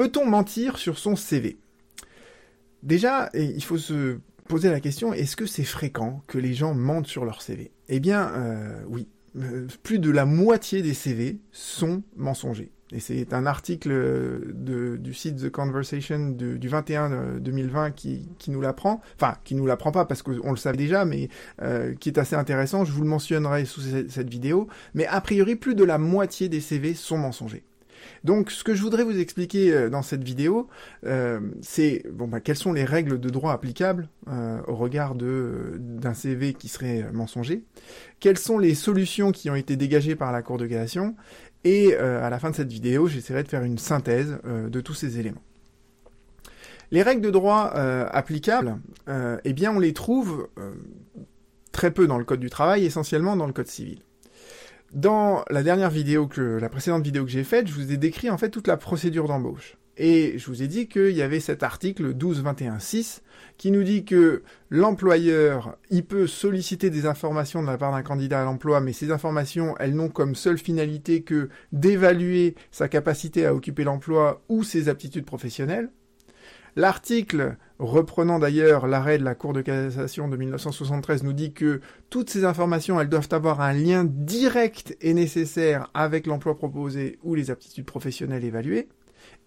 Peut-on mentir sur son CV Déjà, il faut se poser la question, est-ce que c'est fréquent que les gens mentent sur leur CV Eh bien, euh, oui. Euh, plus de la moitié des CV sont mensongers. Et c'est un article du site The Conversation du 21 2020 euh, qui, nous l'apprend. Enfin, qui nous l'apprend pas parce qu'on le savait déjà, mais qui est assez intéressant. Je vous le mentionnerai sous cette vidéo. Mais a priori, plus de la moitié des CV sont mensongers. Donc, ce que je voudrais vous expliquer euh, dans cette vidéo, euh, c'est bon, bah, quelles sont les règles de droit applicables euh, au regard d'un CV qui serait mensonger, quelles sont les solutions qui ont été dégagées par la Cour de cassation, et à la fin de cette vidéo, j'essaierai de faire une synthèse de tous ces éléments. Les règles de droit applicables, eh bien, on les trouve très peu dans le Code du travail, essentiellement dans le Code civil. Dans la dernière vidéo que, la précédente vidéo que j'ai faite, je vous ai décrit en fait toute la procédure d'embauche. Et je vous ai dit qu'il y avait cet article 12.21.6 qui nous dit que l'employeur, il peut solliciter des informations de la part d'un candidat à l'emploi, mais ces informations, elles n'ont comme seule finalité que d'évaluer sa capacité à occuper l'emploi ou ses aptitudes professionnelles. L'article, reprenant d'ailleurs l'arrêt de la Cour de cassation de 1973, nous dit que toutes ces informations, elles doivent avoir un lien direct et nécessaire avec l'emploi proposé ou les aptitudes professionnelles évaluées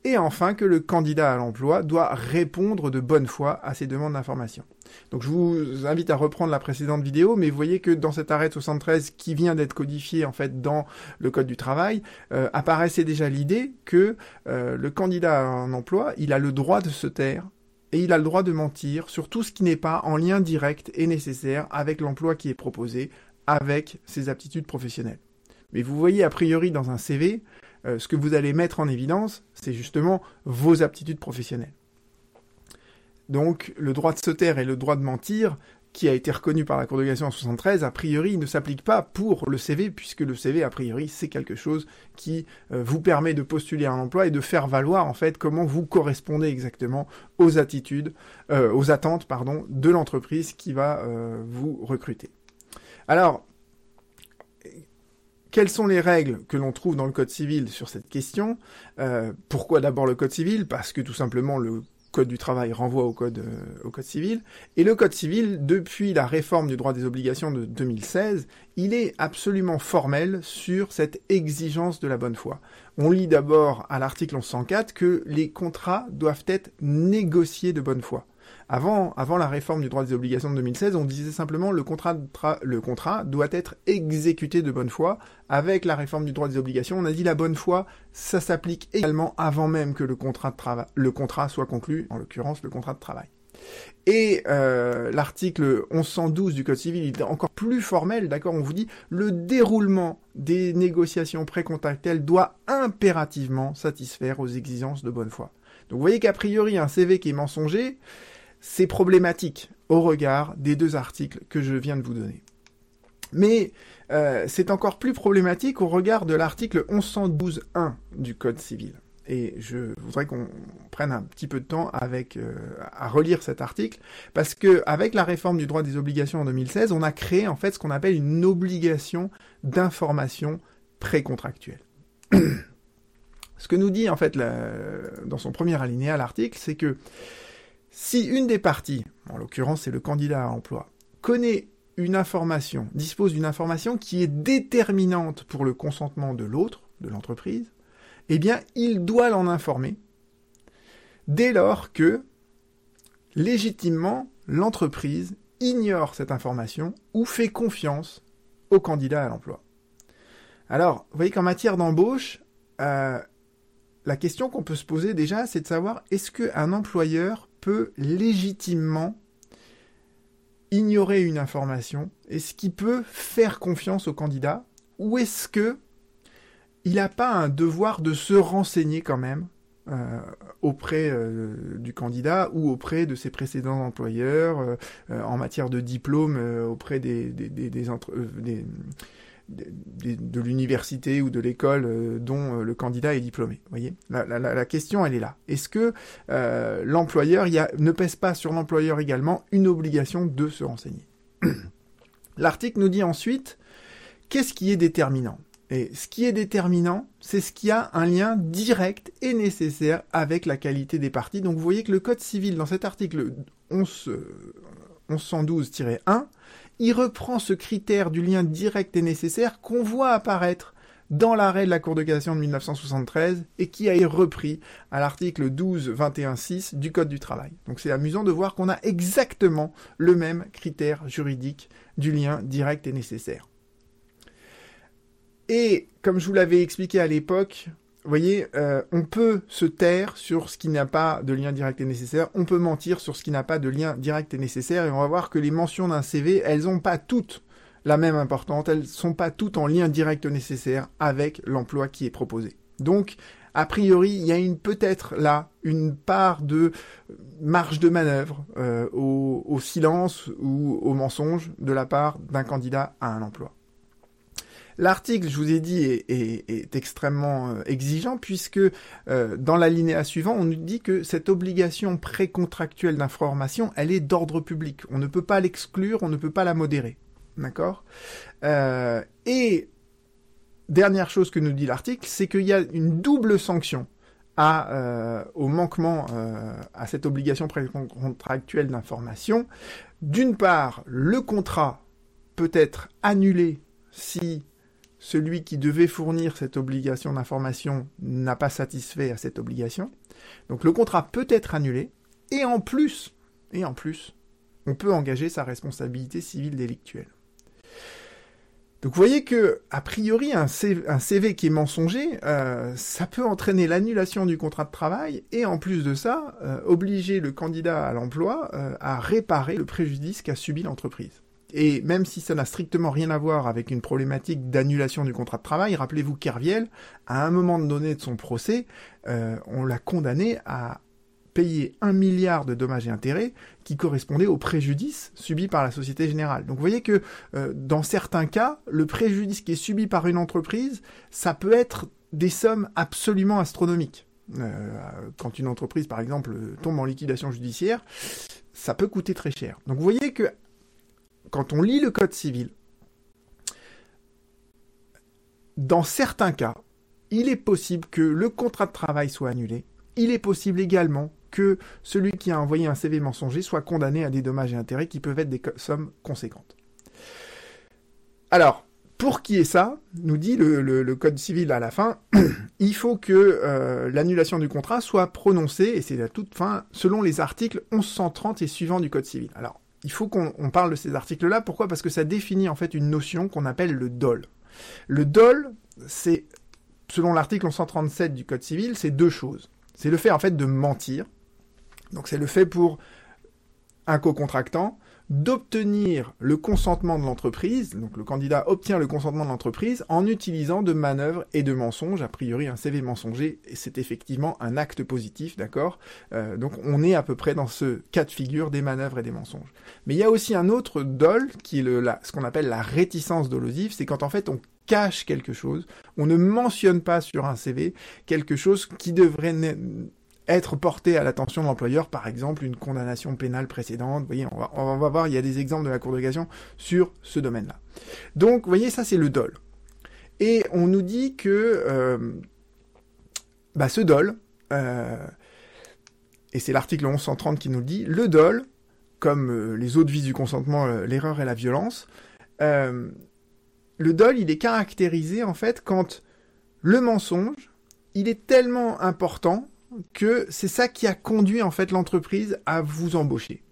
et enfin que le candidat à l'emploi doit répondre de bonne foi à ces demandes d'information. Donc je vous invite à reprendre la précédente vidéo, mais vous voyez que dans cet arrêt 73 qui vient d'être codifié en fait dans le code du travail, euh, apparaissait déjà l'idée que euh, le candidat à un emploi, il a le droit de se taire et il a le droit de mentir sur tout ce qui n'est pas en lien direct et nécessaire avec l'emploi qui est proposé, avec ses aptitudes professionnelles. Mais vous voyez a priori dans un CV, euh, ce que vous allez mettre en évidence, c'est justement vos aptitudes professionnelles. Donc le droit de se taire et le droit de mentir, qui a été reconnu par la Cour de cassation en 73, a priori ne s'applique pas pour le CV, puisque le CV, a priori, c'est quelque chose qui euh, vous permet de postuler un emploi et de faire valoir en fait comment vous correspondez exactement aux attitudes, euh, aux attentes pardon, de l'entreprise qui va vous recruter. Alors, quelles sont les règles que l'on trouve dans le Code civil sur cette question? Euh, Pourquoi d'abord le Code civil? Parce que tout simplement le Code du travail renvoie au Code, euh, au code civil. Et le Code civil, depuis la réforme du droit des obligations de 2016, il est absolument formel sur cette exigence de la bonne foi. On lit d'abord à l'article 1104 que les contrats doivent être négociés de bonne foi. Avant, avant la réforme du droit des obligations de 2016, on disait simplement le contrat, le contrat doit être exécuté de bonne foi. Avec la réforme du droit des obligations, on a dit la bonne foi, ça s'applique également avant même que le contrat, de le contrat soit conclu, en l'occurrence le contrat de travail. Et euh, l'article 1112 du Code civil il est encore plus formel, d'accord On vous dit le déroulement des négociations précontractuelles doit impérativement satisfaire aux exigences de bonne foi. Donc vous voyez qu'a priori un CV qui est mensonger, c'est problématique au regard des deux articles que je viens de vous donner. Mais euh, c'est encore plus problématique au regard de l'article 1112.1 du Code civil. Et je voudrais qu'on prenne un petit peu de temps avec euh, à relire cet article parce que avec la réforme du droit des obligations en 2016, on a créé en fait ce qu'on appelle une obligation d'information précontractuelle. ce que nous dit en fait dans son premier alinéa l'article, c'est que si une des parties, en l'occurrence c'est le candidat à emploi, connaît une information, dispose d'une information qui est déterminante pour le consentement de l'autre, de l'entreprise, eh bien il doit l'en informer dès lors que, légitimement, l'entreprise ignore cette information ou fait confiance au candidat à l'emploi. Alors, vous voyez qu'en matière d'embauche, euh, la question qu'on peut se poser déjà, c'est de savoir est-ce qu'un employeur peut légitimement ignorer une information Est-ce qu'il peut faire confiance au candidat Ou est-ce que il n'a pas un devoir de se renseigner quand même euh, auprès euh, du candidat ou auprès de ses précédents employeurs euh, en matière de diplôme auprès des, des, de, l'université ou de l'école euh, dont euh, le candidat est diplômé. Voyez, la, question elle est là. Est-ce que euh, l'employeur, ne pèse pas sur l'employeur également une obligation de se renseigner? L'article nous dit ensuite qu'est-ce qui est déterminant? Et ce qui est déterminant, c'est ce qui a un lien direct et nécessaire avec la qualité des parties. Donc vous voyez que le Code civil, dans cet article 11, 1112-1, euh, il reprend ce critère du lien direct et nécessaire qu'on voit apparaître dans l'arrêt de la Cour de cassation de 1973 et qui a été repris à l'article 12-21-6 du Code du travail. Donc c'est amusant de voir qu'on a exactement le même critère juridique du lien direct et nécessaire. Et comme je vous l'avais expliqué à l'époque, vous voyez, euh, on peut se taire sur ce qui n'a pas de lien direct et nécessaire, on peut mentir sur ce qui n'a pas de lien direct et nécessaire, et on va voir que les mentions d'un CV, elles n'ont pas toutes la même importance, elles sont pas toutes en lien direct nécessaire avec l'emploi qui est proposé. Donc, a priori, il y a une peut-être là une part de marge de manœuvre euh, au, au, silence ou au mensonge de la part d'un candidat à un emploi. L'article, je vous ai dit, est, extrêmement euh, exigeant puisque euh, dans l'alinéa suivant, on nous dit que cette obligation précontractuelle d'information, elle est d'ordre public. On ne peut pas l'exclure, on ne peut pas la modérer. D'accord? Euh, Et dernière chose que nous dit l'article, c'est qu'il y a une double sanction au manquement à cette obligation précontractuelle d'information. D'une part, le contrat peut être annulé si celui qui devait fournir cette obligation d'information n'a pas satisfait à cette obligation. Donc le contrat peut être annulé, et en plus, et en plus, on peut engager sa responsabilité civile délictuelle. Donc vous voyez que, a priori, un CV, qui est mensonger, euh, ça peut entraîner l'annulation du contrat de travail et en plus de ça, euh, obliger le candidat à l'emploi euh, à réparer le préjudice qu'a subi l'entreprise. Et même si ça n'a strictement rien à voir avec une problématique d'annulation du contrat de travail, rappelez-vous qu'Herviel, à un moment donné de son procès, euh, on l'a condamné à payer un milliard de dommages et intérêts qui correspondaient au préjudice subi par la Société Générale. Donc vous voyez que euh, dans certains cas, le préjudice qui est subi par une entreprise, ça peut être des sommes absolument astronomiques. Euh, quand une entreprise, par exemple, tombe en liquidation judiciaire, ça peut coûter très cher. Donc vous voyez que quand on lit le Code civil, dans certains cas, il est possible que le contrat de travail soit annulé. Il est possible également que celui qui a envoyé un CV mensonger soit condamné à des dommages et intérêts qui peuvent être des sommes conséquentes. Alors, pour qui est ça, nous dit le, Code civil à la fin, il faut que euh, l'annulation du contrat soit prononcée, et c'est à toute fin, selon les articles 1130 et suivants du Code civil. Alors, il faut qu'on parle de ces articles-là. Pourquoi? Parce que ça définit en fait une notion qu'on appelle le dol. Le dol, c'est, selon l'article 137 du Code civil, c'est deux choses. C'est le fait en fait de mentir. Donc c'est le fait pour un co-contractant d'obtenir le consentement de l'entreprise, donc le candidat obtient le consentement de l'entreprise en utilisant de manœuvres et de mensonges. A priori, un CV mensonger, c'est effectivement un acte positif, d'accord? Euh, Donc on est à peu près dans ce cas de figure des manœuvres et des mensonges. Mais il y a aussi un autre dol, qui est ce qu'on appelle la réticence dolosive, c'est quand en fait on cache quelque chose, on ne mentionne pas sur un CV quelque chose qui devrait être porté à l'attention de l'employeur, par exemple une condamnation pénale précédente. Vous voyez, on va, voir, il y a des exemples de la Cour de cassation sur ce domaine-là. Donc, vous voyez, ça c'est le dol. Et on nous dit que euh, bah, ce dol, euh, et c'est l'article 1130 qui nous le dit, le dol, comme euh, les autres vices du consentement, l'erreur et la violence, le dol, il est caractérisé en fait quand le mensonge, il est tellement important que c'est ça qui a conduit en fait l'entreprise à vous embaucher.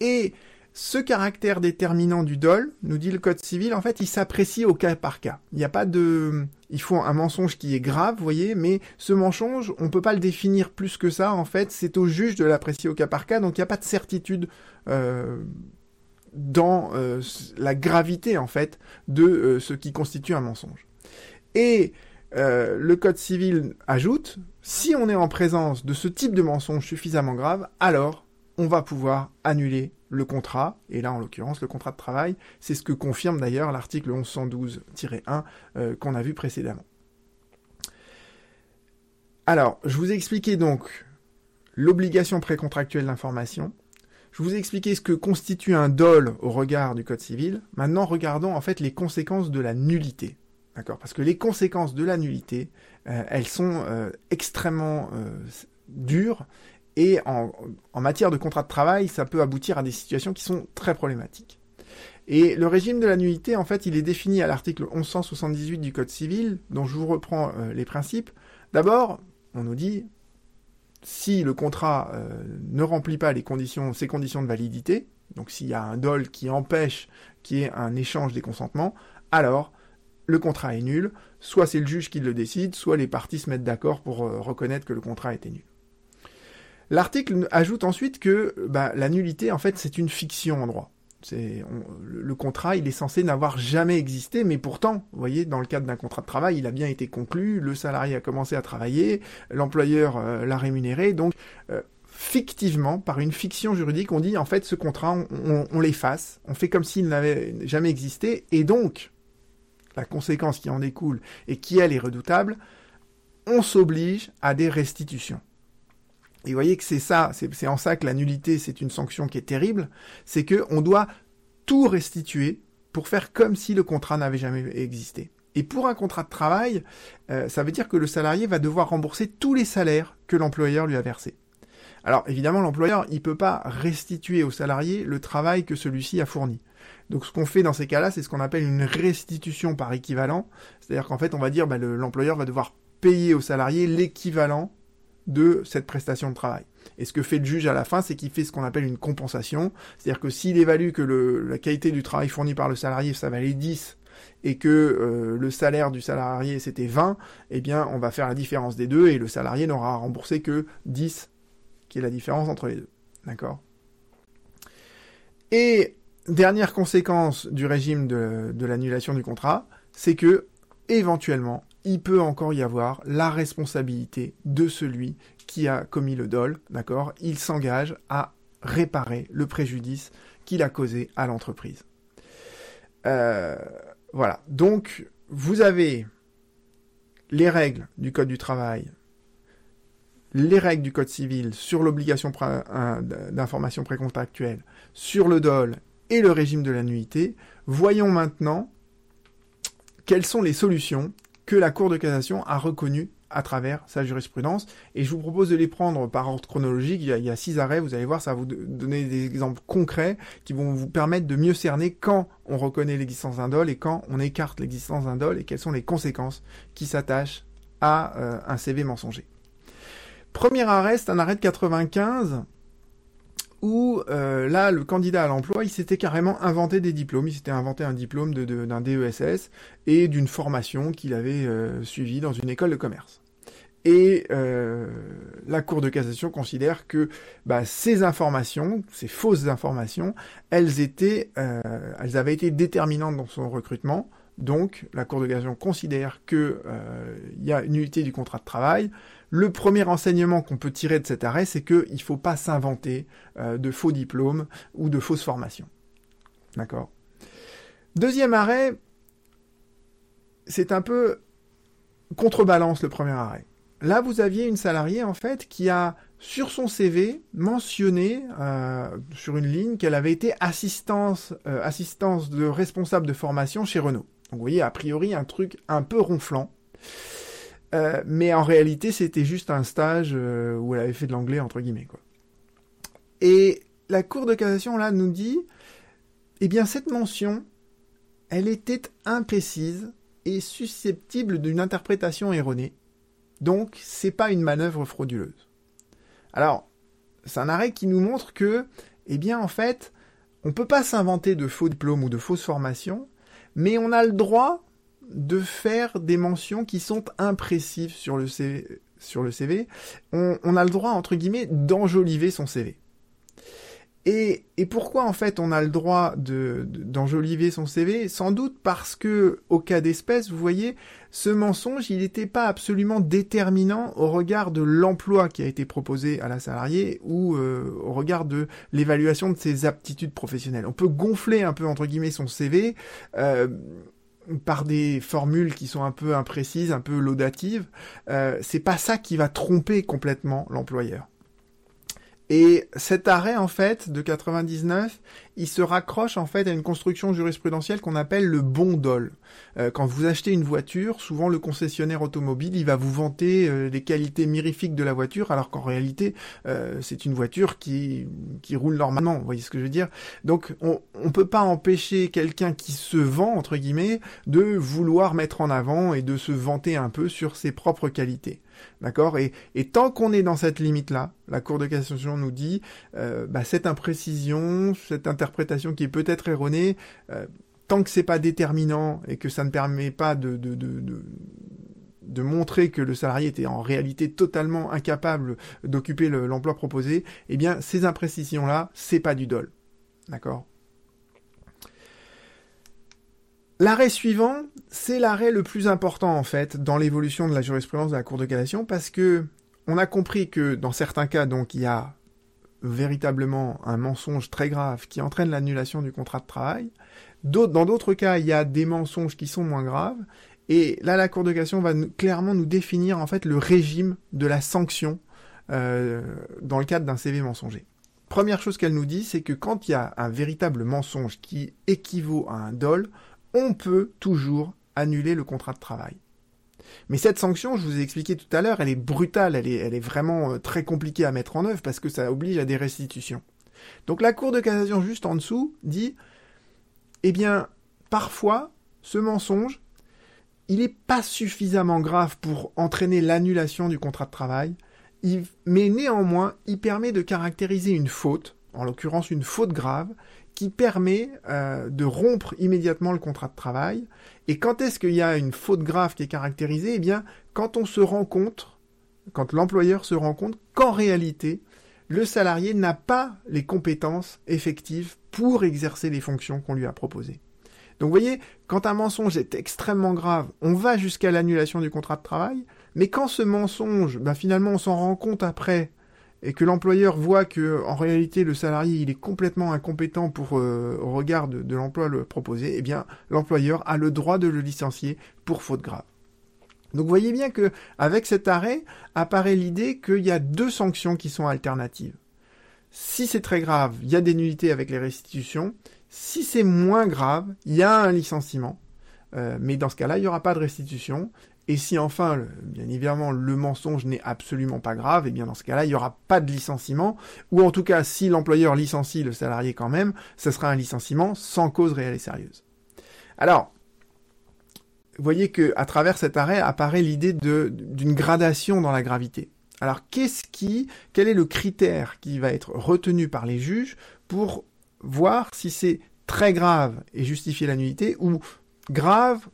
Et ce caractère déterminant du dol, nous dit le code civil, en fait, il s'apprécie au cas par cas. Il n'y a pas de, il faut un mensonge qui est grave, vous voyez, mais ce mensonge, on peut pas le définir plus que ça. En fait, c'est au juge de l'apprécier au cas par cas, donc il n'y a pas de certitude euh, dans euh, la gravité en fait de euh, ce qui constitue un mensonge. Et le code civil ajoute, si on est en présence de ce type de mensonge suffisamment grave, alors on va pouvoir annuler le contrat, et là en l'occurrence le contrat de travail, c'est ce que confirme d'ailleurs l'article 1112-1 euh, qu'on a vu précédemment. Alors, je vous ai expliqué donc l'obligation précontractuelle d'information, je vous ai expliqué ce que constitue un dol au regard du Code civil, maintenant regardons en fait les conséquences de la nullité. D'accord Parce que les conséquences de la nullité, elles sont extrêmement dures et en, matière de contrat de travail, ça peut aboutir à des situations qui sont très problématiques. Et le régime de la en fait, il est défini à l'article 1178 du Code civil, dont je vous reprends les principes. D'abord, on nous dit, si le contrat euh, ne remplit pas les conditions, ses conditions de validité, donc s'il y a un dol qui empêche qu'il y ait un échange des consentements, alors le contrat est nul, soit c'est le juge qui le décide, soit les parties se mettent d'accord pour euh, reconnaître que le contrat était nul. L'article ajoute ensuite que bah, la nullité, en fait, c'est une fiction en droit. C'est le contrat, il est censé n'avoir jamais existé, mais pourtant, vous voyez, dans le cadre d'un contrat de travail, il a bien été conclu, le salarié a commencé à travailler, l'employeur euh, l'a rémunéré, donc euh, fictivement, par une fiction juridique, on dit en fait ce contrat, on, l'efface, on fait comme s'il n'avait jamais existé, et donc la conséquence qui en découle et qui elle est redoutable, on s'oblige à des restitutions. Et vous voyez que c'est ça, c'est en ça que la nullité, c'est une sanction qui est terrible, c'est que on doit tout restituer pour faire comme si le contrat n'avait jamais existé. Et pour un contrat de travail, euh, ça veut dire que le salarié va devoir rembourser tous les salaires que l'employeur lui a versés. Alors évidemment, l'employeur, il peut pas restituer au salarié le travail que celui-ci a fourni. Donc ce qu'on fait dans ces cas-là, c'est ce qu'on appelle une restitution par équivalent. C'est-à-dire qu'en fait, on va dire, bah, l'employeur va devoir payer au salarié l'équivalent de cette prestation de travail. Et ce que fait le juge à la fin, c'est qu'il fait ce qu'on appelle une compensation. C'est-à-dire que s'il évalue que la qualité du travail fourni par le salarié, ça valait 10 et que euh, le salaire du salarié c'était 20, eh bien on va faire la différence des deux et le salarié n'aura remboursé que 10, qui est la différence entre les deux. D'accord? Et dernière conséquence du régime de, l'annulation du contrat, c'est que éventuellement il peut encore y avoir la responsabilité de celui qui a commis le dol, d'accord? Il s'engage à réparer le préjudice qu'il a causé à l'entreprise. Euh, voilà. Donc, vous avez les règles du Code du travail, les règles du Code civil sur l'obligation d'information précontractuelle, sur le dol et le régime de la. Voyons maintenant quelles sont les solutions que la Cour de cassation a reconnu à travers sa jurisprudence. Et je vous propose de les prendre par ordre chronologique. Il y a, six arrêts, vous allez voir, ça va vous donner des exemples concrets qui vont vous permettre de mieux cerner quand on reconnaît l'existence d'un dol et quand on écarte l'existence d'un dol et quelles sont les conséquences qui s'attachent à euh, un CV mensonger. Premier arrêt, c'est un arrêt de 95 où euh, là, le candidat à l'emploi, il s'était carrément inventé des diplômes. Il s'était inventé un diplôme d'un DESS et d'une formation qu'il avait euh, suivie dans une école de commerce. Et euh, la Cour de cassation considère que bah, ces informations, ces fausses informations, elles avaient été déterminantes dans son recrutement. Donc, la Cour de cassation considère qu'il y a une unité du contrat de travail, le premier enseignement qu'on peut tirer de cet arrêt, c'est qu'il ne faut pas s'inventer euh, de faux diplômes ou de fausses formations. D'accord? Deuxième arrêt, c'est un peu contrebalance le premier arrêt. Là, vous aviez une salariée, en fait, qui a, sur son CV, mentionné, euh, sur une ligne, qu'elle avait été assistance, euh, assistance de responsable de formation chez Renault. Donc, vous voyez, a priori, un truc un peu ronflant. Euh, mais en réalité, c'était juste un stage euh, où elle avait fait de l'anglais, entre guillemets. Quoi. Et la Cour de cassation, là, nous dit, eh bien, cette mention, elle était imprécise et susceptible d'une interprétation erronée. Donc, c'est pas une manœuvre frauduleuse. Alors, c'est un arrêt qui nous montre que, eh bien, en fait, on peut pas s'inventer de faux diplômes ou de fausses formations, mais on a le droit de faire des mentions qui sont imprécises sur le CV. On, a le droit, entre guillemets, d'enjoliver son CV. Et, pourquoi en fait on a le droit de, d'enjoliver son CV Sans doute parce que, au cas d'espèce, vous voyez, ce mensonge, il n'était pas absolument déterminant au regard de l'emploi qui a été proposé à la salariée ou euh, au regard de l'évaluation de ses aptitudes professionnelles. On peut gonfler un peu entre guillemets son CV. Euh, par des formules qui sont un peu imprécises, un peu laudatives, euh, c'est pas ça qui va tromper complètement l'employeur. Et cet arrêt, en fait, de 99, il se raccroche, en fait, à une construction jurisprudentielle qu'on appelle le bon dol. Euh, quand vous achetez une voiture, souvent le concessionnaire automobile, il va vous vanter euh, les qualités mirifiques de la voiture, alors qu'en réalité, euh, c'est une voiture qui, qui roule normalement. Vous voyez ce que je veux dire? Donc, on ne peut pas empêcher quelqu'un qui se vend, entre guillemets, de vouloir mettre en avant et de se vanter un peu sur ses propres qualités. D'accord? Et, tant qu'on est dans cette limite-là, la Cour de cassation nous dit, euh, bah, cette imprécision, cette interprétation qui est peut-être erronée, euh, tant que c'est pas déterminant et que ça ne permet pas de, de, de, de montrer que le salarié était en réalité totalement incapable d'occuper l'emploi proposé, eh bien ces imprécisions-là, c'est pas du dol. D'accord? L'arrêt suivant, c'est l'arrêt le plus important en fait dans l'évolution de la jurisprudence de la Cour de cassation parce que on a compris que dans certains cas donc il y a véritablement un mensonge très grave qui entraîne l'annulation du contrat de travail. Dans d'autres cas, il y a des mensonges qui sont moins graves. Et là, la Cour de cassation va clairement nous définir en fait le régime de la sanction euh, dans le cadre d'un CV mensonger. Première chose qu'elle nous dit, c'est que quand il y a un véritable mensonge qui équivaut à un dol, on peut toujours annuler le contrat de travail. Mais cette sanction, je vous ai expliqué tout à l'heure, elle est brutale, elle est, vraiment euh, très compliquée à mettre en œuvre parce que ça oblige à des restitutions. Donc la Cour de cassation juste en dessous dit, eh bien, parfois, ce mensonge, il n'est pas suffisamment grave pour entraîner l'annulation du contrat de travail, mais néanmoins, il permet de caractériser une faute, en l'occurrence une faute grave, qui permet euh, de rompre immédiatement le contrat de travail. Et quand est-ce qu'il y a une faute grave qui est caractérisée? Eh bien, quand on se rend compte, quand l'employeur se rend compte qu'en réalité, le salarié n'a pas les compétences effectives pour exercer les fonctions qu'on lui a proposées. Donc vous voyez, quand un mensonge est extrêmement grave, on va jusqu'à l'annulation du contrat de travail, mais quand ce mensonge, ben finalement on s'en rend compte après, et que l'employeur voit que en réalité le salarié est complètement incompétent pour euh, au regard de, l'emploi le proposé, eh bien l'employeur a le droit de le licencier pour faute grave. Donc voyez bien que avec cet arrêt apparaît l'idée qu'il y a deux sanctions qui sont alternatives. Si c'est très grave, il y a des nullités avec les restitutions. Si c'est moins grave, il y a un licenciement. Euh, mais dans ce cas-là, il n'y aura pas de restitution. Et si enfin, bien évidemment, le mensonge n'est absolument pas grave, et eh bien dans ce cas-là, il n'y aura pas de licenciement, ou en tout cas, si l'employeur licencie le salarié quand même, ce sera un licenciement sans cause réelle et sérieuse. Alors, vous voyez que à travers cet arrêt apparaît l'idée d'une gradation dans la gravité. Alors, qu'est-ce qui, quel est le critère qui va être retenu par les juges pour voir si c'est très grave et justifier la nullité ou grave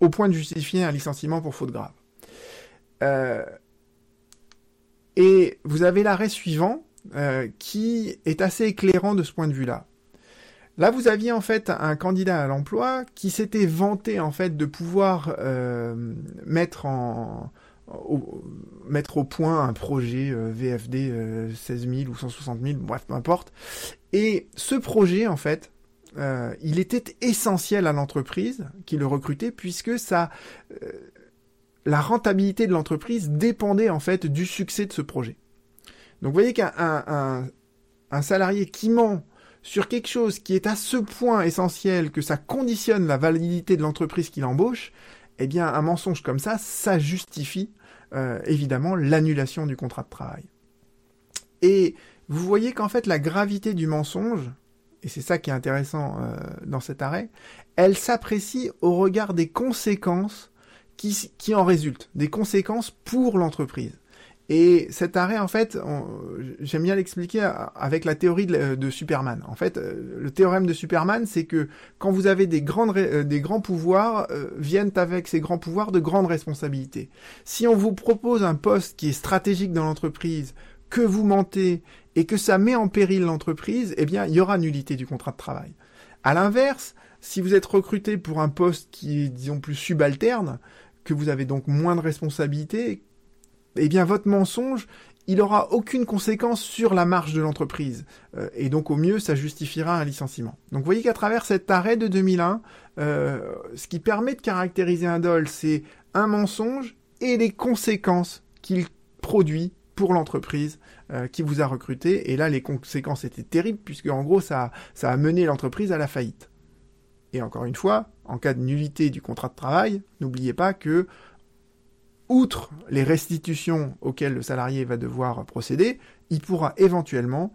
au point de justifier un licenciement pour faute grave. Euh, et vous avez l'arrêt suivant euh, qui est assez éclairant de ce point de vue-là. Là, vous aviez en fait un candidat à l'emploi qui s'était vanté en fait de pouvoir euh, mettre en au, mettre au point un projet VFD 16 000 ou 160 000, bref, peu importe. Et ce projet, en fait, euh, il était essentiel à l'entreprise qui le recrutait puisque ça, euh, la rentabilité de l'entreprise dépendait en fait du succès de ce projet. Donc vous voyez qu'un un, salarié qui ment sur quelque chose qui est à ce point essentiel que ça conditionne la validité de l'entreprise qu'il embauche, eh bien un mensonge comme ça, ça justifie euh, évidemment l'annulation du contrat de travail. Et vous voyez qu'en fait la gravité du mensonge, et c'est ça qui est intéressant euh, dans cet arrêt, elle s'apprécie au regard des conséquences qui, en résultent, des conséquences pour l'entreprise. Et cet arrêt, en fait, j'aime bien l'expliquer avec la théorie de, Superman. En fait, euh, le théorème de Superman, c'est que quand vous avez des, grandes, euh, des grands pouvoirs, viennent avec ces grands pouvoirs de grandes responsabilités. Si on vous propose un poste qui est stratégique dans l'entreprise, que vous mentez et que ça met en péril l'entreprise, eh bien, il y aura nullité du contrat de travail. À l'inverse, si vous êtes recruté pour un poste qui est, disons, plus subalterne, que vous avez donc moins de responsabilités, eh bien, votre mensonge, il aura aucune conséquence sur la marge de l'entreprise. Euh, et donc, au mieux, ça justifiera un licenciement. Donc, vous voyez qu'à travers cet arrêt de 2001, euh, ce qui permet de caractériser un DOL, c'est un mensonge et les conséquences qu'il produit pour l'entreprise qui vous a recruté. Et là, les conséquences étaient terribles puisque en gros, ça, ça a mené l'entreprise à la faillite. Et encore une fois, en cas de nullité du contrat de travail, n'oubliez pas que, outre les restitutions auxquelles le salarié va devoir procéder, il pourra éventuellement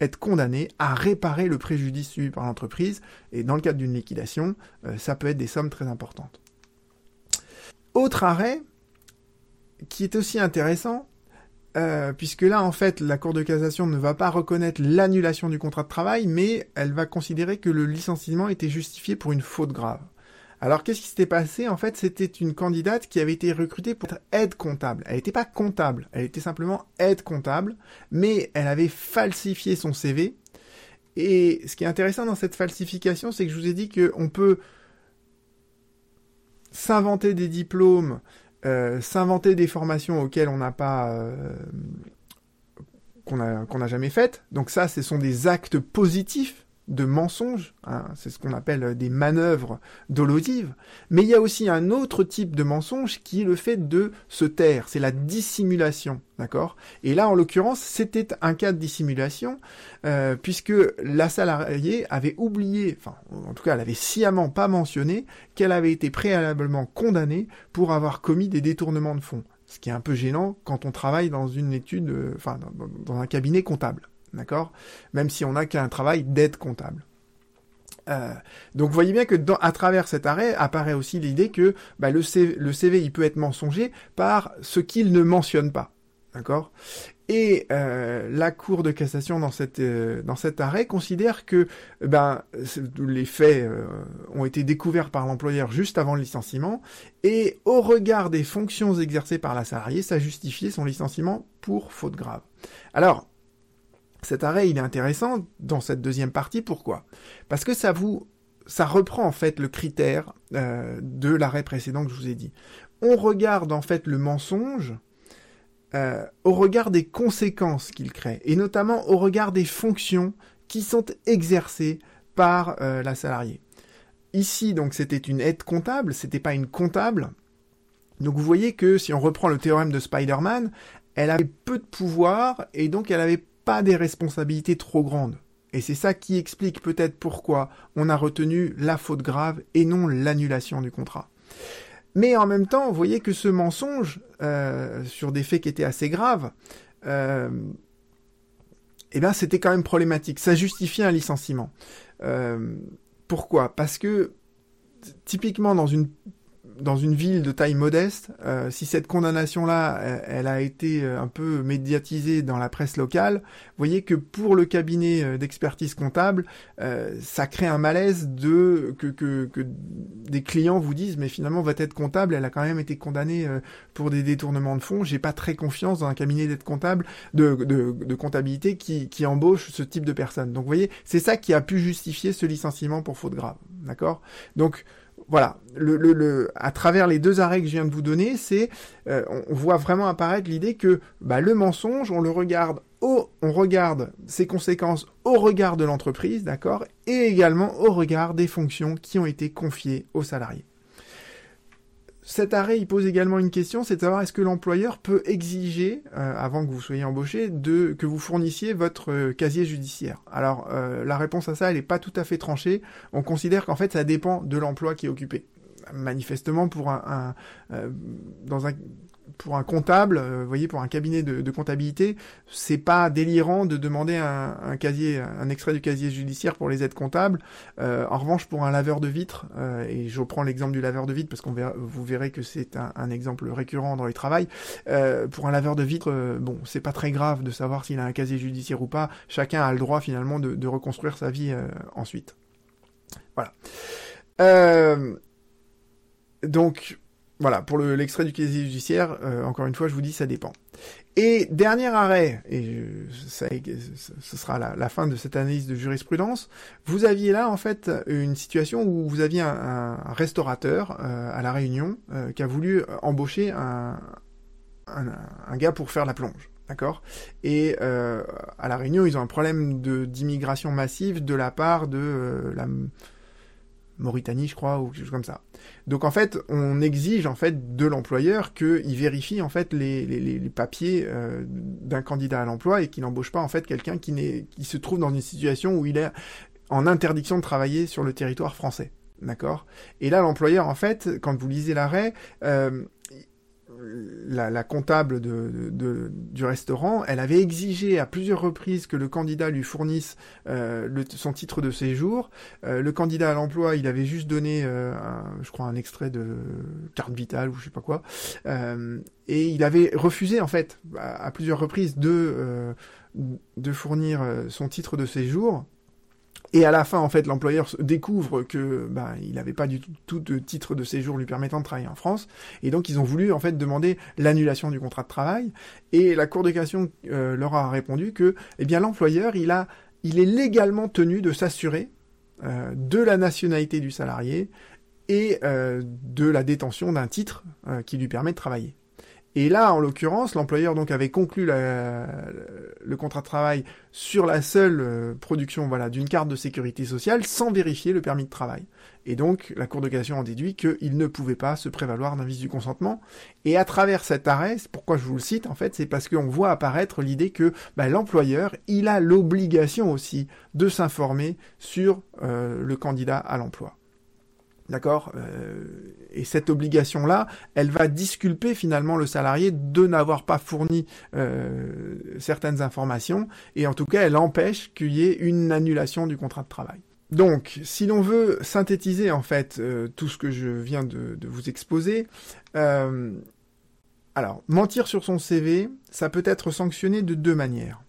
être condamné à réparer le préjudice subi par l'entreprise. Et dans le cadre d'une liquidation, euh, ça peut être des sommes très importantes. Autre arrêt, qui est aussi intéressant, euh, puisque là, en fait, la Cour de cassation ne va pas reconnaître l'annulation du contrat de travail, mais elle va considérer que le licenciement était justifié pour une faute grave. Alors, qu'est-ce qui s'était passé? En fait, c'était une candidate qui avait été recrutée pour être aide comptable. Elle n'était pas comptable, elle était simplement aide comptable, mais elle avait falsifié son CV. Et ce qui est intéressant dans cette falsification, c'est que je vous ai dit qu'on peut s'inventer des diplômes, euh, s'inventer des formations auxquelles on n'a pas euh, qu'on n'a jamais faites. Donc ça, ce sont des actes positifs de mensonges, hein, c'est ce qu'on appelle des manœuvres dolosives, mais il y a aussi un autre type de mensonge qui est le fait de se taire, c'est la dissimulation, d'accord? Et là, en l'occurrence, c'était un cas de dissimulation, euh, puisque la salariée avait oublié, enfin, en tout cas, elle avait sciemment pas mentionné qu'elle avait été préalablement condamnée pour avoir commis des détournements de fonds, ce qui est un peu gênant quand on travaille dans une étude, euh, enfin, dans un cabinet comptable. D'accord? Même si on n'a qu'un travail d'aide comptable. Euh, donc voyez bien que à travers cet arrêt apparaît aussi l'idée que bah, le, CV, peut être mensonger par ce qu'il ne mentionne pas. D'accord? Et euh, la Cour de cassation dans, euh, cet arrêt considère que ben, les faits ont été découverts par l'employeur juste avant le licenciement et au regard des fonctions exercées par la salariée, ça justifiait son licenciement pour faute grave. Alors, cet arrêt, il est intéressant dans cette deuxième partie. Pourquoi? Parce que ça vous, reprend en fait le critère euh, de l'arrêt précédent que je vous ai dit. On regarde en fait le mensonge euh, au regard des conséquences qu'il crée, et notamment au regard des fonctions qui sont exercées par euh, la salariée. Ici, donc, c'était une aide comptable, c'était pas une comptable. Donc, vous voyez que si on reprend le théorème de Spider-Man, elle avait peu de pouvoir et donc elle avait pas des responsabilités trop grandes. Et c'est ça qui explique peut-être pourquoi on a retenu la faute grave et non l'annulation du contrat. Mais en même temps, vous voyez que ce mensonge euh, sur des faits qui étaient assez graves, euh, eh ben c'était quand même problématique. Ça justifiait un licenciement. Euh, pourquoi? Parce que typiquement dans une dans une ville de taille modeste, euh, si cette condamnation-là, elle, a été euh, un peu médiatisée dans la presse locale, vous voyez que pour le cabinet euh, d'expertise comptable, ça crée un malaise de que, que, que, des clients vous disent mais finalement votre aide comptable, elle a quand même été condamnée pour des détournements de fonds. J'ai pas très confiance dans un cabinet d'aide comptable de, de, de, comptabilité qui, qui embauche ce type de personnes. Donc vous voyez, c'est ça qui a pu justifier ce licenciement pour faute grave, d'accord? Donc voilà, le, le, à travers les deux arrêts que je viens de vous donner, c'est euh, on, voit vraiment apparaître l'idée que bah, le mensonge, on le regarde au, on regarde ses conséquences au regard de l'entreprise, d'accord, et également au regard des fonctions qui ont été confiées aux salariés cet arrêt, il pose également une question, c'est de savoir est-ce que l'employeur peut exiger, euh, avant que vous soyez embauché, de que vous fournissiez votre euh, casier judiciaire. Alors, euh, la réponse à ça, elle n'est pas tout à fait tranchée. On considère qu'en fait, ça dépend de l'emploi qui est occupé. Manifestement, pour un, un dans un pour un comptable, euh, vous voyez, pour un cabinet de, comptabilité, c'est pas délirant de demander un, casier, un extrait du casier judiciaire pour les aides comptables. Euh, en revanche, pour un laveur de vitres, euh, et je prends l'exemple du laveur de vitres parce qu'on vous verrez que c'est un, exemple récurrent dans les travail. pour un laveur de vitres, bon, c'est pas très grave de savoir s'il a un casier judiciaire ou pas. Chacun a le droit finalement de, de reconstruire sa vie ensuite. Voilà. donc voilà, pour l'extrait du casier judiciaire, euh, encore une fois, je vous dis, ça dépend. Et dernier arrêt, et ça, ce sera la, fin de cette analyse de jurisprudence, vous aviez là en fait une situation où vous aviez un, restaurateur euh, à la Réunion euh, qui a voulu embaucher un, un, gars pour faire la plonge. D'accord? Et à La Réunion, ils ont un problème d'immigration massive de la part de la Mauritanie, je crois, ou quelque chose comme ça. Donc en fait, on exige en fait de l'employeur qu'il vérifie en fait les, les, papiers euh, d'un candidat à l'emploi et qu'il n'embauche pas en fait quelqu'un qui, qui se trouve dans une situation où il est en interdiction de travailler sur le territoire français. D'accord? Et là, l'employeur, en fait, quand vous lisez l'arrêt, euh, la, comptable du restaurant, elle avait exigé à plusieurs reprises que le candidat lui fournisse euh, son titre de séjour. Euh, le candidat à l'emploi, il avait juste donné, euh, je crois, un extrait de carte vitale ou je sais pas quoi, et il avait refusé en fait à, à plusieurs reprises de de fournir son titre de séjour et à la fin, en fait, l'employeur découvre que ben, il n'avait pas du tout, de titre de séjour lui permettant de travailler en France. Et donc, ils ont voulu en fait demander l'annulation du contrat de travail. Et la Cour de cassation euh, leur a répondu que, eh bien, l'employeur, il a, il est légalement tenu de s'assurer euh, de la nationalité du salarié et euh, de la détention d'un titre qui lui permet de travailler. Et là, en l'occurrence, l'employeur donc avait conclu le contrat de travail sur la seule euh, production voilà, d'une carte de sécurité sociale sans vérifier le permis de travail. Et donc, la Cour de en déduit qu'il ne pouvait pas se prévaloir d'un vice du consentement. Et à travers cet arrêt, pourquoi je vous le cite, en fait, c'est parce qu'on voit apparaître l'idée que bah, l'employeur, il a l'obligation aussi de s'informer sur euh, le candidat à l'emploi. D'accord euh, Et cette obligation-là, elle va disculper finalement le salarié de n'avoir pas fourni euh, certaines informations, et en tout cas, elle empêche qu'il y ait une annulation du contrat de travail. Donc, si l'on veut synthétiser en fait euh, tout ce que je viens de, de vous exposer, alors, mentir sur son CV, ça peut être sanctionné de deux manières.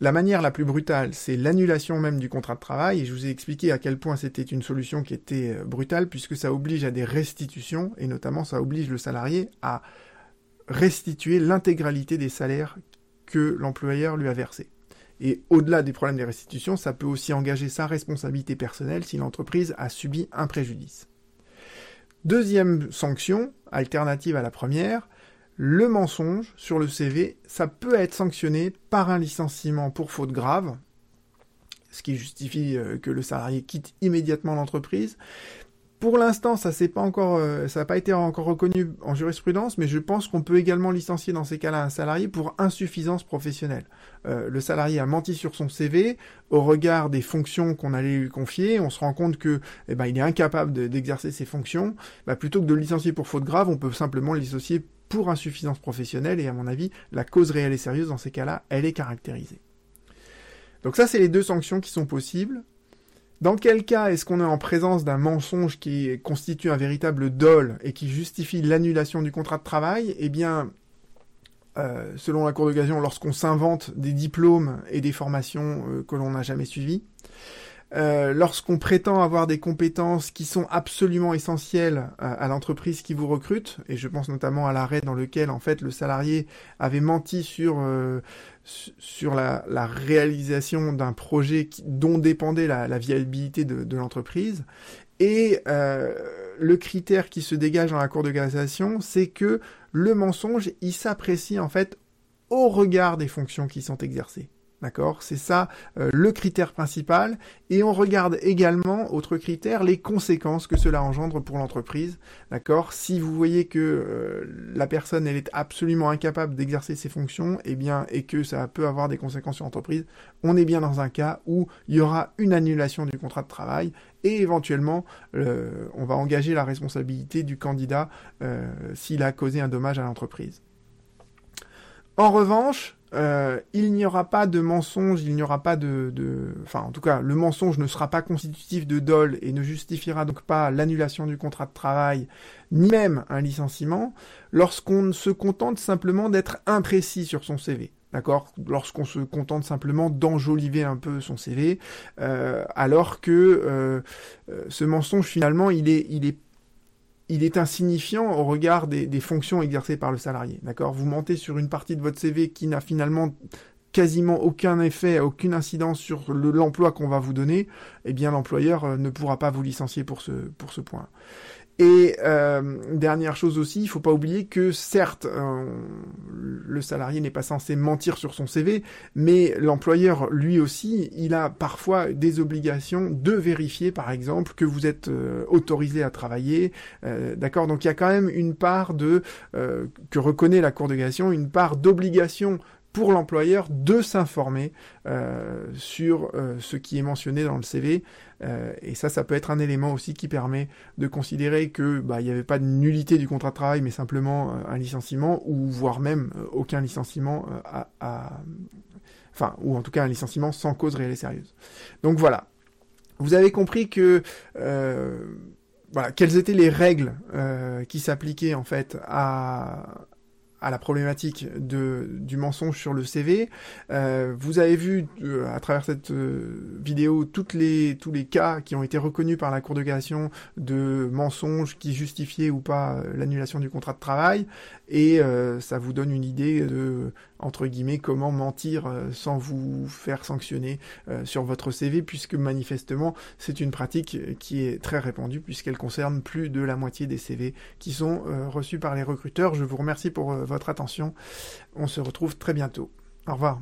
La manière la plus brutale, c'est l'annulation même du contrat de travail, et je vous ai expliqué à quel point c'était une solution qui était euh, brutale, puisque ça oblige à des restitutions, et notamment ça oblige le salarié à restituer l'intégralité des salaires que l'employeur lui a versés. Et au-delà des problèmes des restitutions, ça peut aussi engager sa responsabilité personnelle si l'entreprise a subi un préjudice. Deuxième sanction, alternative à la première, le mensonge sur le CV, ça peut être sanctionné par un licenciement pour faute grave, ce qui justifie euh, que le salarié quitte immédiatement l'entreprise. Pour l'instant, ça n'a pas encore, euh, été encore reconnu en jurisprudence, mais je pense qu'on peut également licencier dans ces cas-là un salarié pour insuffisance professionnelle. Euh, le salarié a menti sur son CV au regard des fonctions qu'on allait lui confier. On se rend compte que, eh ben, il est incapable d'exercer ses fonctions. Bah, plutôt que de licencier pour faute grave, on peut simplement le licencier pour insuffisance professionnelle, et à mon avis, la cause réelle et sérieuse dans ces cas-là, elle est caractérisée. Donc ça, c'est les deux sanctions qui sont possibles. Dans quel cas est-ce qu'on est en présence d'un mensonge qui constitue un véritable dol et qui justifie l'annulation du contrat de travail? Eh bien, euh, selon la Cour d'occasion, lorsqu'on s'invente des diplômes et des formations euh, que l'on n'a jamais suivies, euh, lorsqu'on prétend avoir des compétences qui sont absolument essentielles à, l'entreprise qui vous recrute, et je pense notamment à l'arrêt dans lequel en fait le salarié avait menti sur euh, sur la, réalisation d'un projet dont dépendait la, viabilité de, l'entreprise, et euh, le critère qui se dégage dans la cour de cassation, c'est que le mensonge, il s'apprécie en fait au regard des fonctions qui sont exercées. D'accord? C'est ça euh, le critère principal. Et on regarde également, autre critère, les conséquences que cela engendre pour l'entreprise. D'accord? Si vous voyez que euh, la personne elle est absolument incapable d'exercer ses fonctions, et eh bien, et que ça peut avoir des conséquences sur l'entreprise, on est bien dans un cas où il y aura une annulation du contrat de travail et éventuellement euh, on va engager la responsabilité du candidat s'il a causé un dommage à l'entreprise. En revanche, euh, il n'y aura pas de mensonge, il n'y aura pas de, Enfin, en tout cas, le mensonge ne sera pas constitutif de dol et ne justifiera donc pas l'annulation du contrat de travail, ni même un licenciement, lorsqu'on se contente simplement d'être imprécis sur son CV. D'accord? Lorsqu'on se contente simplement d'enjoliver un peu son CV, euh, alors que euh, ce mensonge finalement il est, il est il est insignifiant au regard des, fonctions exercées par le salarié. D'accord? Vous mentez sur une partie de votre CV qui n'a finalement quasiment aucun effet, aucune incidence sur l'emploi qu'on va vous donner, eh bien l'employeur euh, ne pourra pas vous licencier pour ce, pour ce point. Et euh, dernière chose aussi, il faut pas oublier que certes, euh, le salarié n'est pas censé mentir sur son CV, mais l'employeur lui aussi, il a parfois des obligations de vérifier, par exemple, que vous êtes euh, autorisé à travailler. D'accord, donc il y a quand même une part de que reconnaît la Cour de cassation, une part d'obligation pour l'employeur de s'informer euh, sur euh, ce qui est mentionné dans le CV. Euh, et ça, ça peut être un élément aussi qui permet de considérer que bah, il n'y avait pas de nullité du contrat de travail, mais simplement un licenciement, ou voire même aucun licenciement à, enfin, ou en tout cas un licenciement sans cause réelle et sérieuse. Donc voilà. Vous avez compris que voilà, quelles étaient les règles qui s'appliquaient en fait à, à la problématique de, du mensonge sur le CV. Euh, vous avez vu euh, à travers cette euh, vidéo toutes les, tous les cas qui ont été reconnus par la Cour de cassation de mensonges qui justifiaient ou pas l'annulation du contrat de travail et ça vous donne une idée de entre guillemets comment mentir sans vous faire sanctionner sur votre CV puisque manifestement c'est une pratique qui est très répandue puisqu'elle concerne plus de la moitié des CV qui sont reçus par les recruteurs. Je vous remercie pour votre attention. On se retrouve très bientôt. Au revoir.